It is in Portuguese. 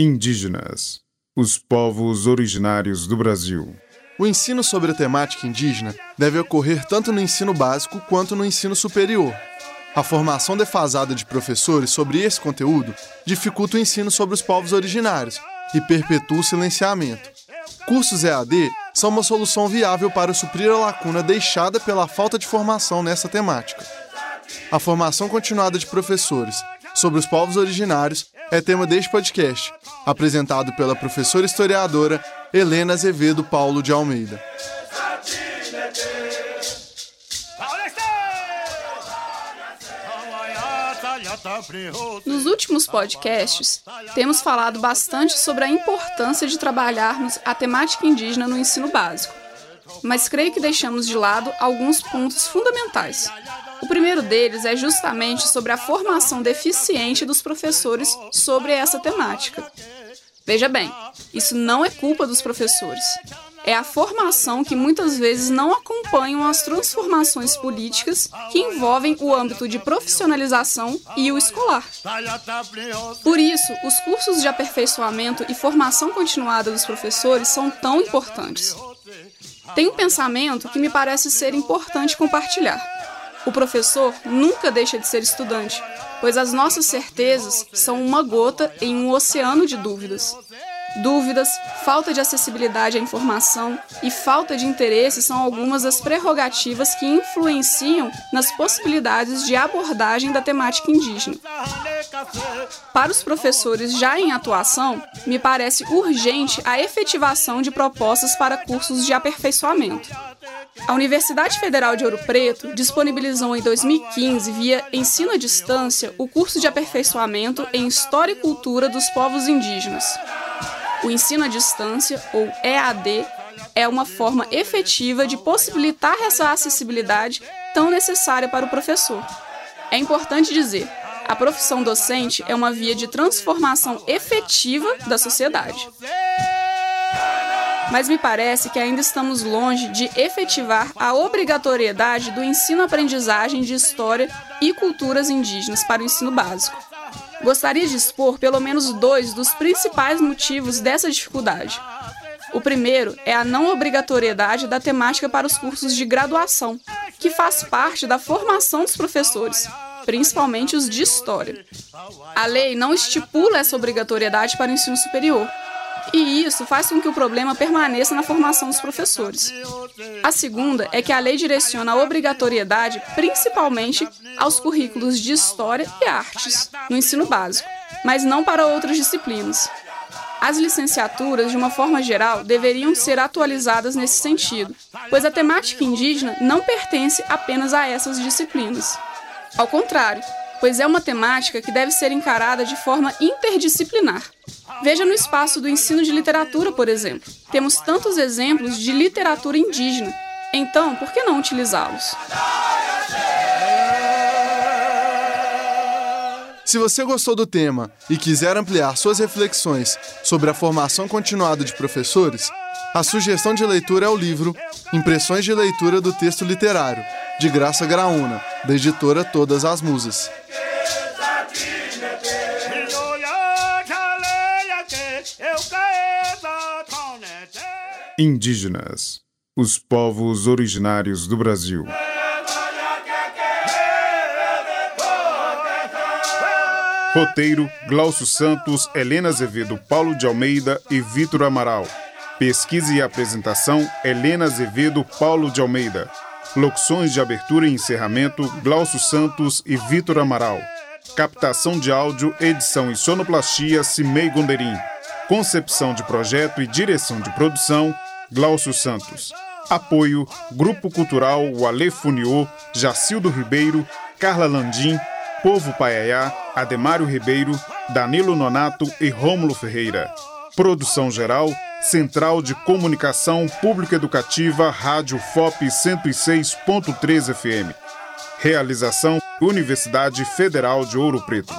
Indígenas, os povos originários do Brasil. O ensino sobre a temática indígena deve ocorrer tanto no ensino básico quanto no ensino superior. A formação defasada de professores sobre esse conteúdo dificulta o ensino sobre os povos originários e perpetua o silenciamento. Cursos EAD são uma solução viável para suprir a lacuna deixada pela falta de formação nessa temática. A formação continuada de professores sobre os povos originários é tema deste podcast, apresentado pela professora historiadora Helena Azevedo Paulo de Almeida. Nos últimos podcasts, temos falado bastante sobre a importância de trabalharmos a temática indígena no ensino básico, mas creio que deixamos de lado alguns pontos fundamentais. O primeiro deles é justamente sobre a formação deficiente dos professores sobre essa temática. Veja bem, isso não é culpa dos professores. É a formação que muitas vezes não acompanham as transformações políticas que envolvem o âmbito de profissionalização e o escolar. Por isso, os cursos de aperfeiçoamento e formação continuada dos professores são tão importantes. Tem um pensamento que me parece ser importante compartilhar. O professor nunca deixa de ser estudante, pois as nossas certezas são uma gota em um oceano de dúvidas. Dúvidas, falta de acessibilidade à informação e falta de interesse são algumas das prerrogativas que influenciam nas possibilidades de abordagem da temática indígena. Para os professores já em atuação, me parece urgente a efetivação de propostas para cursos de aperfeiçoamento. A Universidade Federal de Ouro Preto disponibilizou em 2015, via ensino à distância, o curso de aperfeiçoamento em História e Cultura dos Povos Indígenas. O ensino à distância, ou EAD, é uma forma efetiva de possibilitar essa acessibilidade tão necessária para o professor. É importante dizer, a profissão docente é uma via de transformação efetiva da sociedade. Mas me parece que ainda estamos longe de efetivar a obrigatoriedade do ensino-aprendizagem de história e culturas indígenas para o ensino básico. Gostaria de expor pelo menos dois dos principais motivos dessa dificuldade. O primeiro é a não obrigatoriedade da temática para os cursos de graduação, que faz parte da formação dos professores, principalmente os de história. A lei não estipula essa obrigatoriedade para o ensino superior, e isso faz com que o problema permaneça na formação dos professores. A segunda é que a lei direciona a obrigatoriedade principalmente aos currículos de História e Artes, no ensino básico, mas não para outras disciplinas. As licenciaturas, de uma forma geral, deveriam ser atualizadas nesse sentido, pois a temática indígena não pertence apenas a essas disciplinas. Ao contrário, pois é uma temática que deve ser encarada de forma interdisciplinar. Veja no espaço do ensino de literatura, por exemplo. Temos tantos exemplos de literatura indígena. Então, por que não utilizá-los? Se você gostou do tema e quiser ampliar suas reflexões sobre a formação continuada de professores, a sugestão de leitura é o livro Impressões de Leitura do Texto Literário, de Graça Graúna, da editora Todas as Musas. Indígenas, os povos originários do Brasil. Roteiro: Glaucio Santos, Helena Azevedo, Paulo de Almeida e Vitor Amaral. Pesquisa e apresentação: Helena Azevedo, Paulo de Almeida. Locuções de abertura e encerramento: Glaucio Santos e Vitor Amaral. Captação de áudio, edição e sonoplastia: Cimei Gonderim. Concepção de projeto e direção de produção: Glaucio Santos. Apoio: Grupo Cultural Wale Funiô, Jacildo Ribeiro, Carla Landim, Povo Paiaiá, Ademário Ribeiro, Danilo Nonato e Rômulo Ferreira. Produção geral: Central de Comunicação Pública Educativa, Rádio FOP 106.3 FM. Realização: Universidade Federal de Ouro Preto.